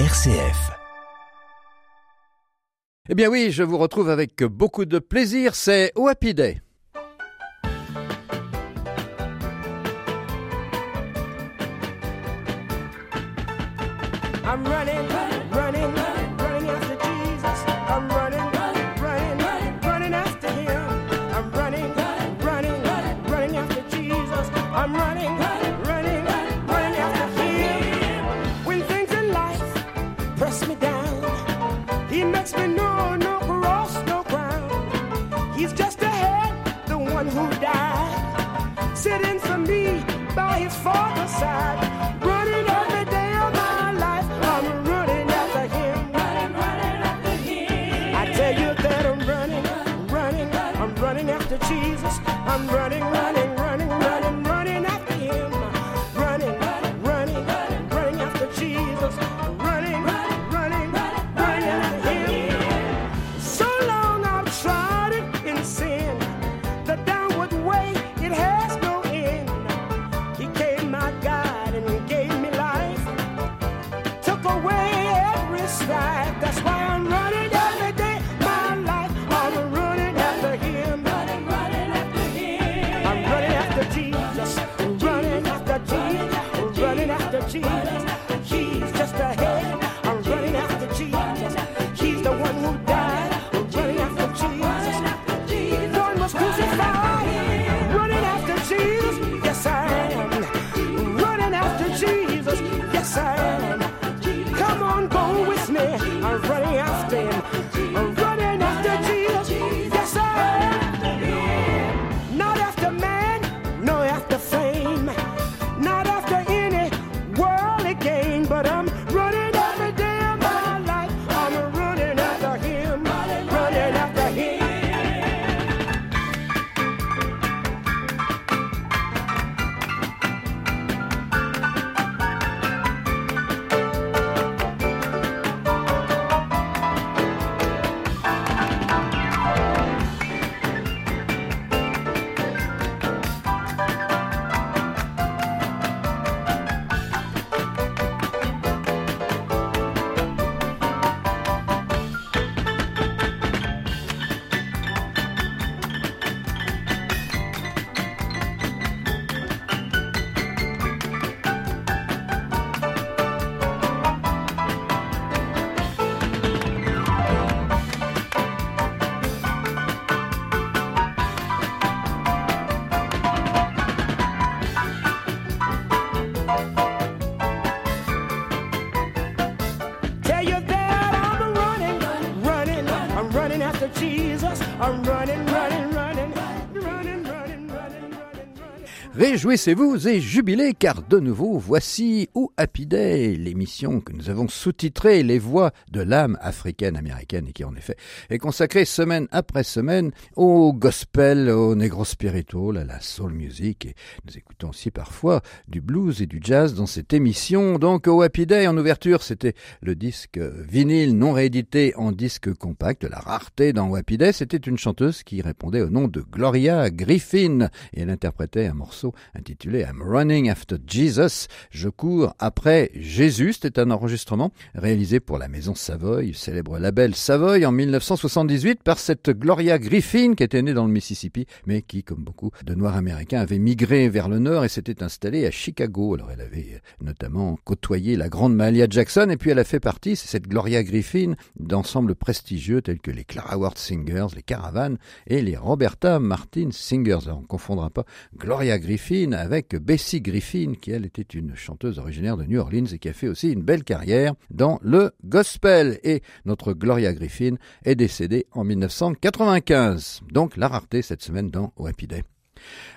RCF. Eh bien oui, je vous retrouve avec beaucoup de plaisir, c'est au Happy Day. I'm running, Réjouissez-vous et jubilez car de nouveau voici au Happy Day, l'émission que nous avons sous-titrée Les voix de l'âme africaine-américaine et qui en effet est consacrée semaine après semaine au gospel, au negro spiritual, à la soul music et nous écoutons aussi parfois du blues et du jazz dans cette émission. Donc au Happy Day en ouverture c'était le disque vinyle non réédité en disque compact, la rareté dans Happy Day, c'était une chanteuse qui répondait au nom de Gloria Griffin et elle interprétait un morceau intitulé I'm Running After Jesus. Je cours après Jésus. C'était un enregistrement réalisé pour la Maison Savoy, célèbre label Savoy en 1978 par cette Gloria Griffin qui était née dans le Mississippi mais qui, comme beaucoup de Noirs américains, avait migré vers le nord et s'était installée à Chicago. Alors elle avait notamment côtoyé la grande Mahalia Jackson et puis elle a fait partie, c'est cette Gloria Griffin, d'ensembles prestigieux tels que les Clara Ward Singers, les Caravanes et les Roberta Martin Singers. Alors on ne confondra pas Gloria Griffin avec Bessie Griffin, qui elle était une chanteuse originaire de New Orleans et qui a fait aussi une belle carrière dans le gospel. Et notre Gloria Griffin est décédée en 1995. Donc la rareté cette semaine dans au Day.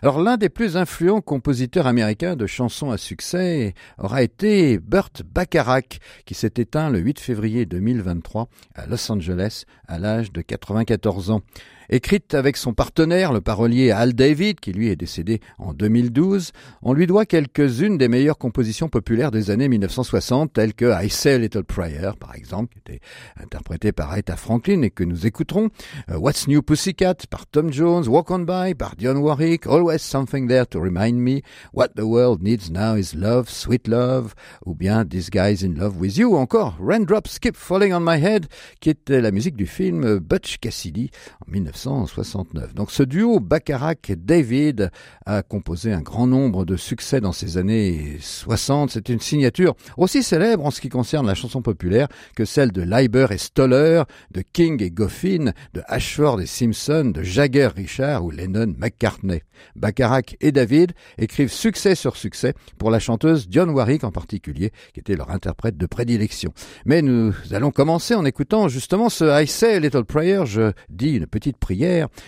Alors l'un des plus influents compositeurs américains de chansons à succès aura été Burt Bacharach, qui s'est éteint le 8 février 2023 à Los Angeles à l'âge de 94 ans. Écrite avec son partenaire, le parolier Al David, qui lui est décédé en 2012, on lui doit quelques-unes des meilleures compositions populaires des années 1960, telles que I Say a Little Prayer, par exemple, qui était interprétée par Aretha Franklin et que nous écouterons, euh, What's New Pussycat par Tom Jones, Walk On By par Dionne Warwick, Always Something There to Remind Me, What the World Needs Now is Love, Sweet Love, ou bien This Guy's in Love with You, ou encore Raindrops Keep Falling on My Head, qui était la musique du film Butch Cassidy en 1969. Donc ce duo Bacharach-David a composé un grand nombre de succès dans ces années 60. C'est une signature aussi célèbre en ce qui concerne la chanson populaire que celle de Leiber et Stoller, de King et Goffin, de Ashford et Simpson, de Jagger Richard ou Lennon McCartney. Bacharach et David écrivent succès sur succès pour la chanteuse Dionne Warwick en particulier, qui était leur interprète de prédilection. Mais nous allons commencer en écoutant justement ce I Say a Little Prayer, je dis une petite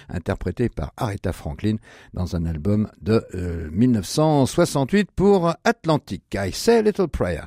interprétée par Aretha Franklin dans un album de 1968 euh, pour Atlantic. I Say a Little Prayer.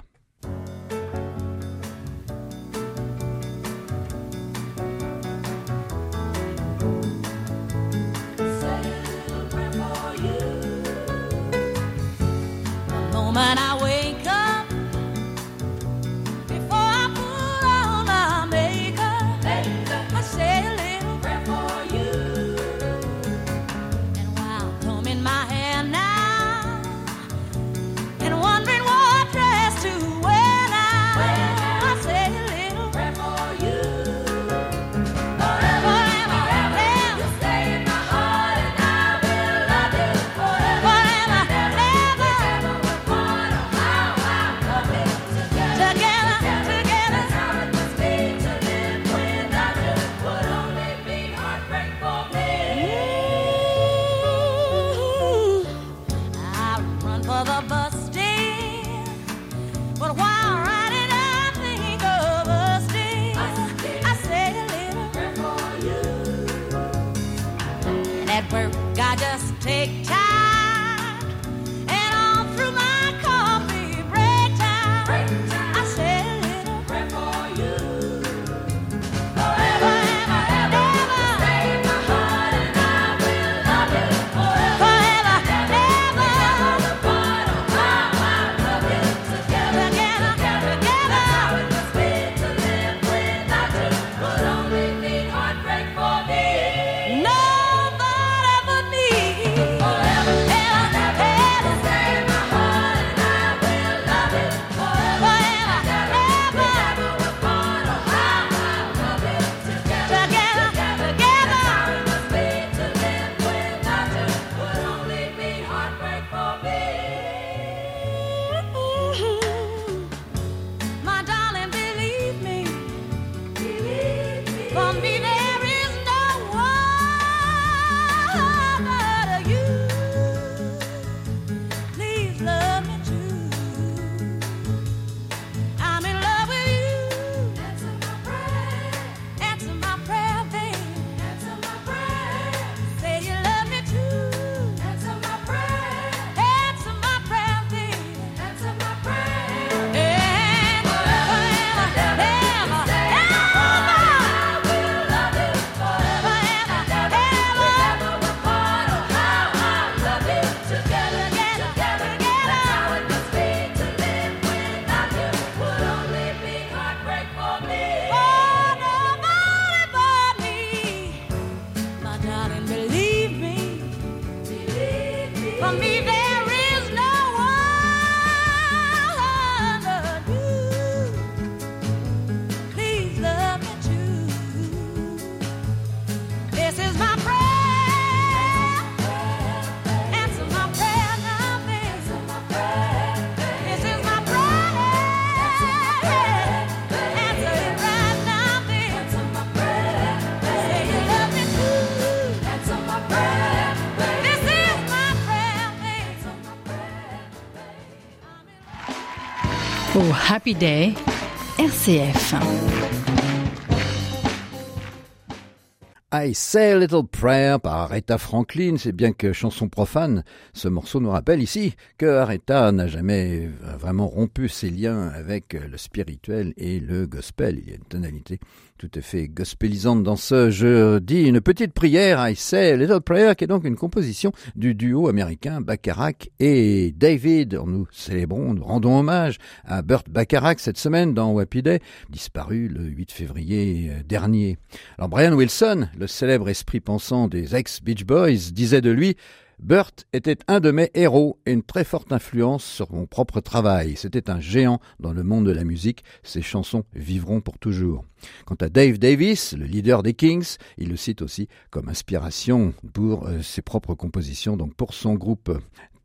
Happy Day, RCF. I Say a Little Prayer par Aretha Franklin, c'est bien que chanson profane, ce morceau nous rappelle ici que Aretha n'a jamais vraiment rompu ses liens avec le spirituel et le gospel. Il y a une tonalité tout à fait gospelisante dans ce je dis une petite prière, I Say Little Prayer, qui est donc une composition du duo américain Bacharach et David. Nous célébrons, nous rendons hommage à Burt Bacharach cette semaine dans Wappy disparu le 8 février dernier. Alors Brian Wilson, le célèbre esprit pensant des ex-Beach Boys, disait de lui Burt était un de mes héros et une très forte influence sur mon propre travail. C'était un géant dans le monde de la musique. Ses chansons vivront pour toujours. Quant à Dave Davis, le leader des Kings, il le cite aussi comme inspiration pour euh, ses propres compositions, donc pour son groupe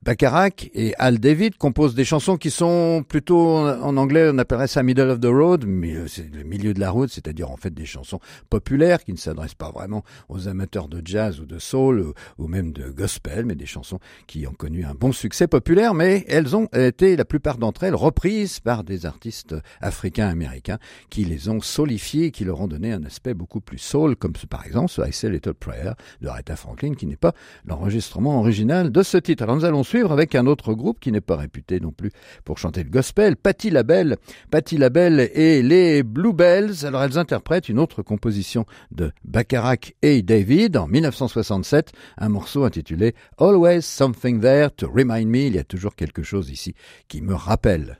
Bacharach et Al David composent des chansons qui sont plutôt en anglais on appellerait ça middle of the road, mais euh, c'est le milieu de la route, c'est-à-dire en fait des chansons populaires qui ne s'adressent pas vraiment aux amateurs de jazz ou de soul ou, même de gospel, mais des chansons qui ont connu un bon succès populaire, mais elles ont été la plupart d'entre elles reprises par des artistes africains américains qui les ont solifiées, qui leur ont donné un aspect beaucoup plus soul, comme par exemple ce I Say Little Prayer de Aretha Franklin, qui n'est pas l'enregistrement original de ce titre. Nous allons suivre avec un autre groupe qui n'est pas réputé non plus pour chanter le gospel, Patti LaBelle. Patti LaBelle et les Bluebells. Alors elles interprètent une autre composition de Bacharach et David en 1967, un morceau intitulé Always Something There to Remind Me. Il y a toujours quelque chose ici qui me rappelle.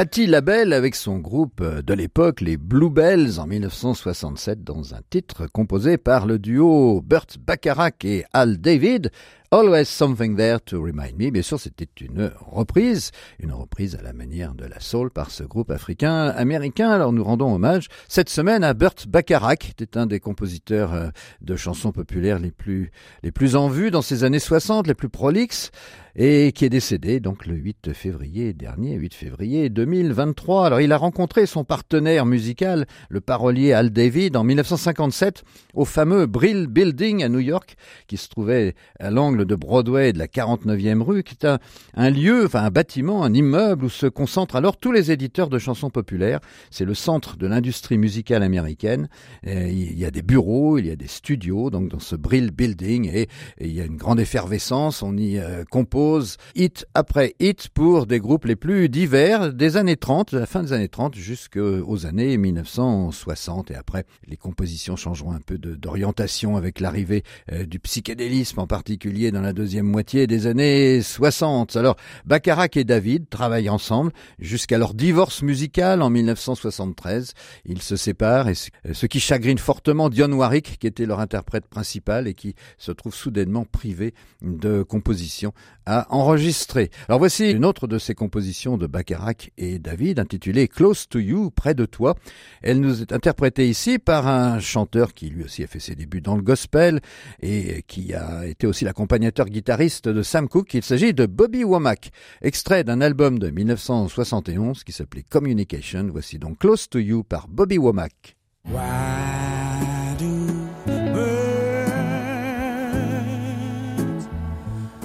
Patti LaBelle avec son groupe de l'époque, les Bluebells, en 1967, dans un titre composé par le duo Burt Bacharach et Al David, Always Something There to Remind Me. Bien sûr, c'était une reprise, une reprise à la manière de la soul par ce groupe africain américain. Alors nous rendons hommage cette semaine à Burt Bacharach, qui était un des compositeurs euh, de chansons populaires les plus, les plus en vue dans ces années 60, les plus prolixes et qui est décédé donc le 8 février dernier, 8 février 2023. Alors il a rencontré son partenaire musical, le parolier Al David, en 1957 au fameux Brill Building à New York, qui se trouvait à l'angle angle de Broadway et de la 49e rue, qui est un, lieu, enfin un bâtiment, un immeuble où se concentrent alors tous les éditeurs de chansons populaires. C'est le centre de l'industrie musicale américaine. Il y a des bureaux, il y a des studios, donc dans ce Brill Building, et, et il y a une grande effervescence. On y euh, compose hit après hit pour des groupes les plus divers des années 30, de la fin des années 30 jusqu'aux années 1960. Et après, les compositions changeront un peu d'orientation avec l'arrivée euh, du psychédélisme, en particulier dans la deuxième moitié des années 60. Alors, Bacharach et David travaillent ensemble jusqu'à leur divorce musical en 1973. Ils se séparent et ce ce qui chagrine fortement Dionne Warwick, qui était leur interprète principal et qui se trouve soudainement privé de compositions à enregistrer. Alors voici une autre de ces compositions de Bacharach et David, intitulée Close to You, près de toi. Elle nous est interprétée ici par un chanteur qui lui aussi a fait ses débuts dans le gospel et qui a été aussi l'accompagnateur guitariste de Sam Cooke. Il s'agit de Bobby Womack, extrait d'un album de 1971 qui s'appelait Communication. Voici donc Close to You par Bobby Womack. Why do birds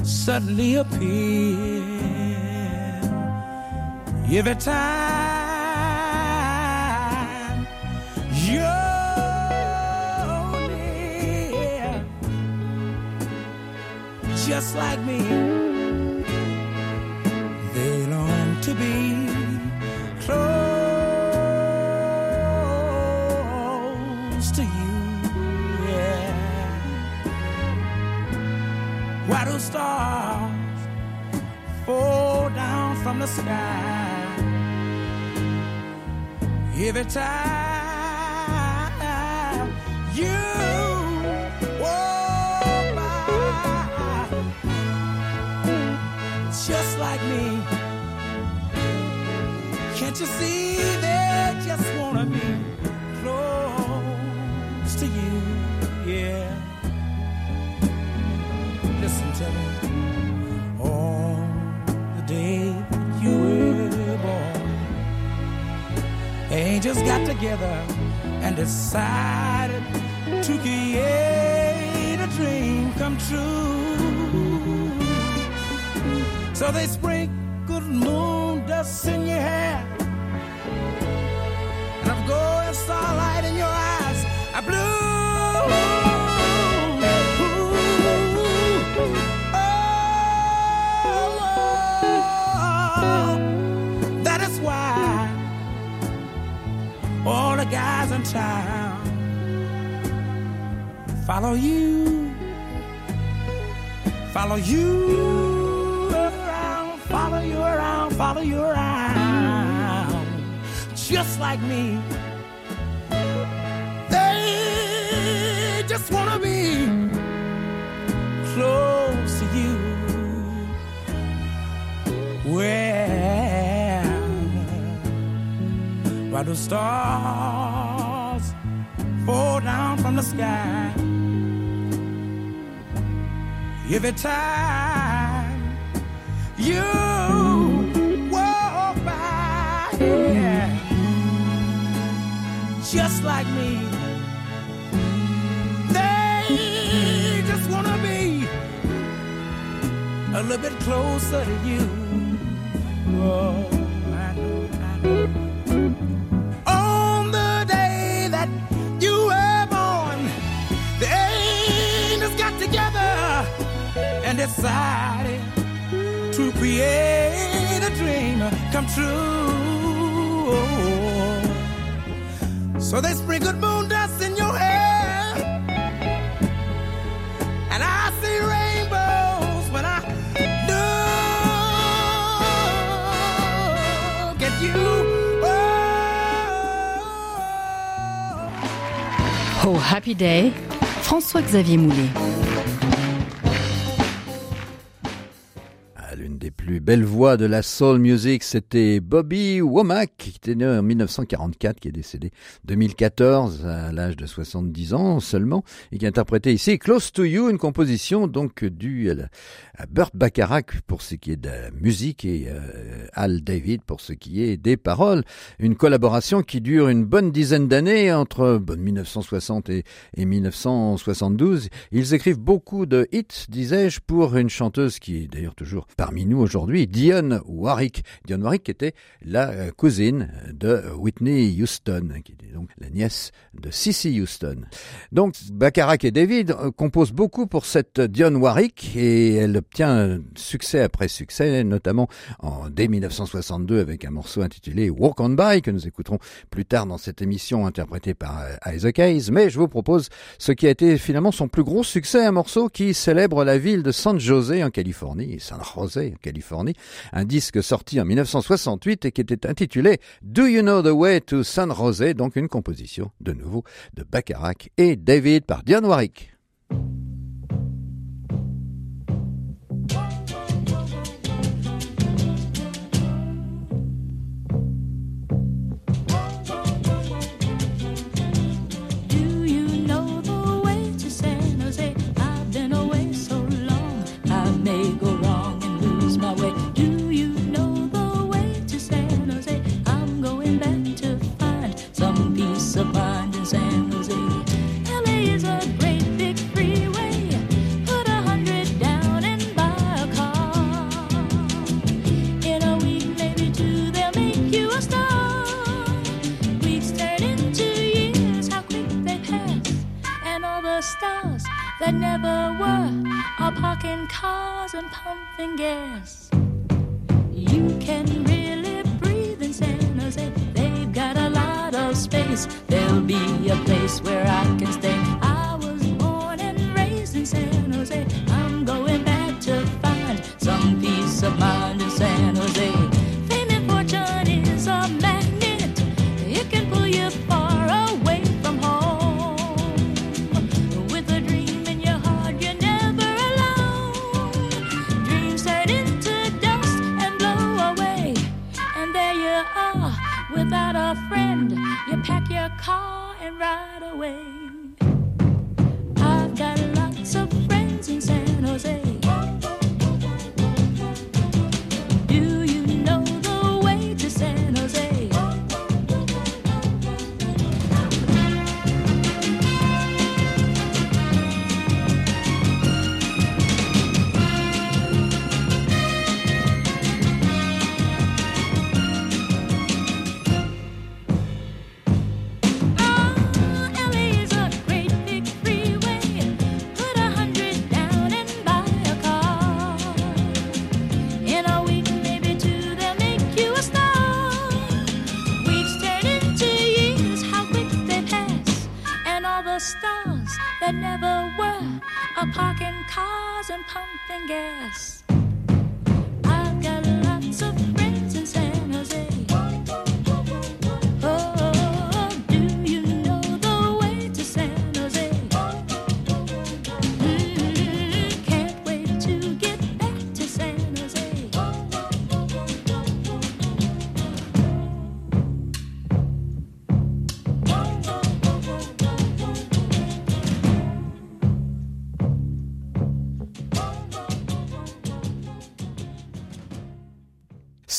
suddenly appear? Every time you're near? Just like me, they long to be close to you. Yeah. Why do stars fall down from the sky every time you walk by? Just like me. Can't you see angels got together and decided to create a dream come true. So they sprinkled moon dust in your hair. And of gold starlight in your eyes. I blue. In town. Follow you. Follow you around, follow you around, follow you around, just like me. They just wanna be close to you. Well, why do stars every time you walk by. Yeah. Just like me, they just wanna be a little bit closer to you. Oh, decided to create a dream come true. So they sprinkled moon dust in your hair, and I see rainbows when I look at you. Oh. Oh Happy Day, François-Xavier Moulet. Belles voix de la soul music, c'était Bobby Womack, qui était né en 1944, qui est décédé 2014 à l'âge de 70 ans seulement, et qui a interprété ici Close to You, une composition donc due à, Burt Bacharach pour ce qui est de la musique et euh, Al David pour ce qui est des paroles. Une collaboration qui dure une bonne dizaine d'années entre 1960 et, et 1972. Ils écrivent beaucoup de hits, disais-je, pour une chanteuse qui est d'ailleurs toujours parmi nous aujourd'hui, Dionne Warwick. Dionne Warwick était la euh, cousine de Whitney Houston, qui était donc la nièce de Cissy Houston. Donc Bacharach et David euh, composent beaucoup pour cette Dionne Warwick et elle obtient succès après succès, notamment en, dès 1962 avec un morceau intitulé Walk on By que nous écouterons plus tard dans cette émission interprétée par euh, Isaac Hayes. Mais je vous propose ce qui a été finalement son plus gros succès, un morceau qui célèbre la ville de San Jose en Californie, San Jose en Californie, un disque sorti en 1968 et qui était intitulé Do You Know the Way to San Jose, donc une composition de nouveau de Bacharach et David par Dionne Warwick.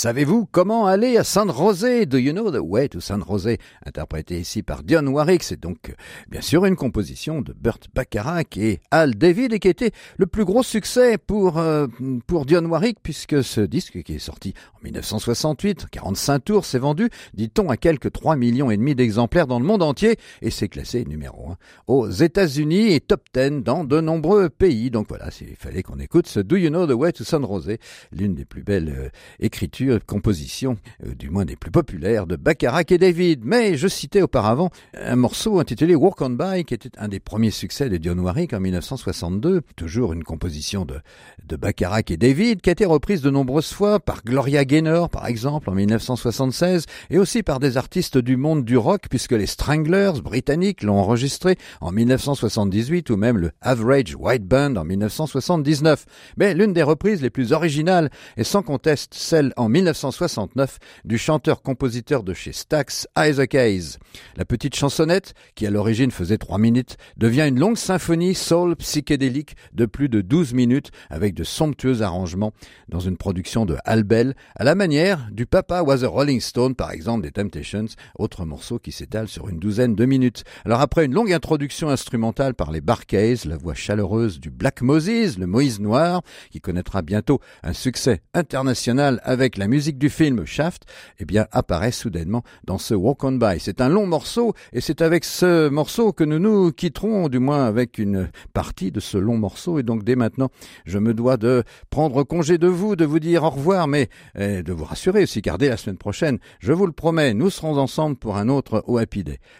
Savez-vous comment aller à San José? Do you know the way to San José? Interprété ici par Dionne Warwick, c'est donc euh, bien sûr une composition de Burt Bacharach et Al David et qui était le plus gros succès pour euh, pour Dionne Warwick puisque ce disque qui est sorti en 1968, 45 tours, s'est vendu, dit-on, à quelques 3 millions et demi d'exemplaires dans le monde entier et s'est classé numéro 1 aux États-Unis et top 10 dans de nombreux pays. Donc voilà, il fallait qu'on écoute ce Do You Know the Way to San José, l'une des plus belles euh, écritures compositions, euh, du moins des plus populaires, de Bacharach et David. Mais je citais auparavant un morceau intitulé Walk on By, qui était un des premiers succès de Dionne Warwick en 1962. Toujours une composition de, de Bacharach et David, qui a été reprise de nombreuses fois par Gloria Gaynor, par exemple, en 1976, et aussi par des artistes du monde du rock, puisque les Stranglers britanniques l'ont enregistré en 1978, ou même le Average White Band en 1979. Mais l'une des reprises les plus originales est sans conteste celle en 1969 du chanteur-compositeur de chez Stax, Isaac Hayes. La petite chansonnette, qui à l'origine faisait trois minutes, devient une longue symphonie soul psychédélique de plus de 12 minutes avec de somptueux arrangements dans une production de Al Bell, à la manière du Papa Was a Rolling Stone par exemple des Temptations, autre morceau qui s'étale sur une douzaine de minutes. Alors après une longue introduction instrumentale par les Barcays, la voix chaleureuse du Black Moses, le Moïse Noir, qui connaîtra bientôt un succès international avec la musique du film Shaft, eh bien apparaît soudainement dans ce Walk on By. C'est un long morceau et c'est avec ce morceau que nous nous quitterons, du moins avec une partie de ce long morceau. Et donc dès maintenant, je me dois de prendre congé de vous, de vous dire au revoir, mais eh, de vous rassurer aussi, car dès la semaine prochaine, je vous le promets, nous serons ensemble pour un autre au Happy.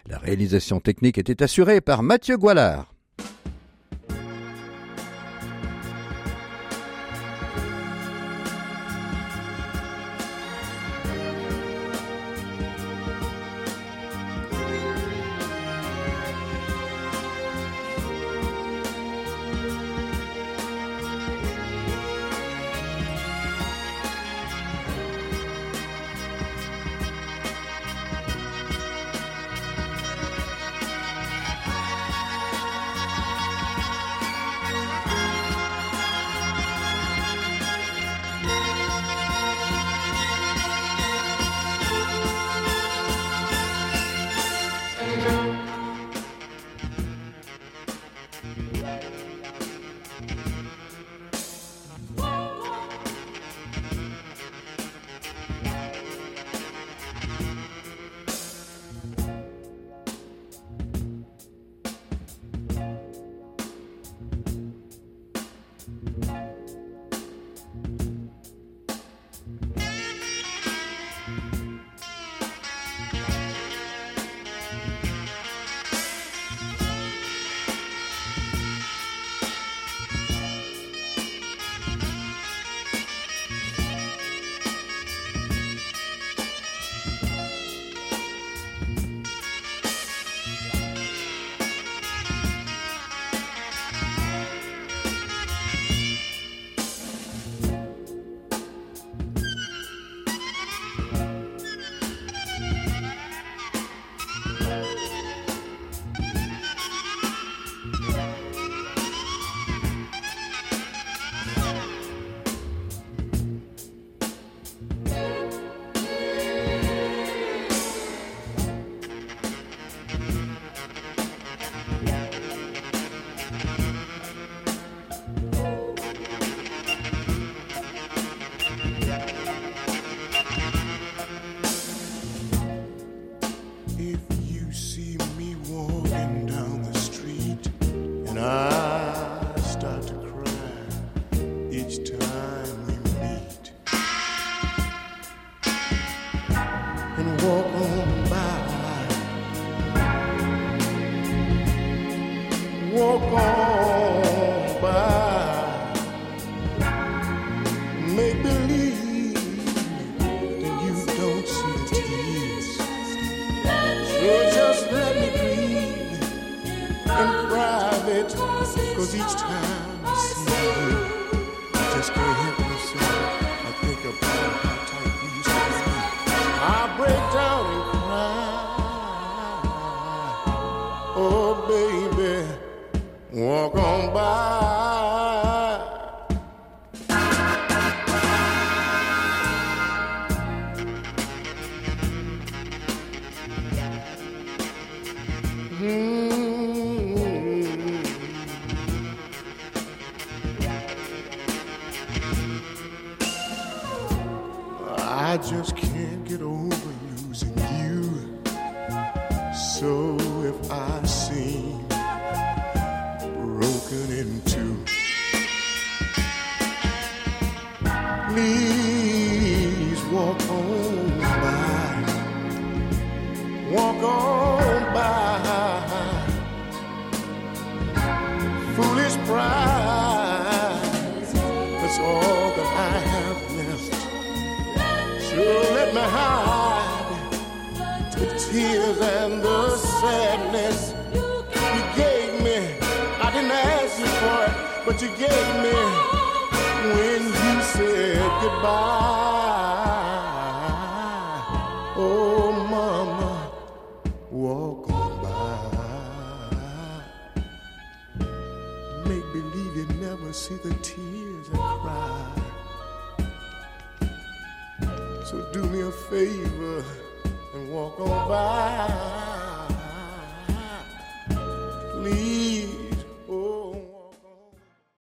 La réalisation technique était assurée par Mathieu Goualard. Private, cause each time I see you, I just can't help myself. I think about how tight we used to be. I break down and cry. Oh, baby, walk on by. But you gave me when you said goodbye. Oh, mama, walk on by. Make believe you never see the tears I cry. So do me a favor and walk on by.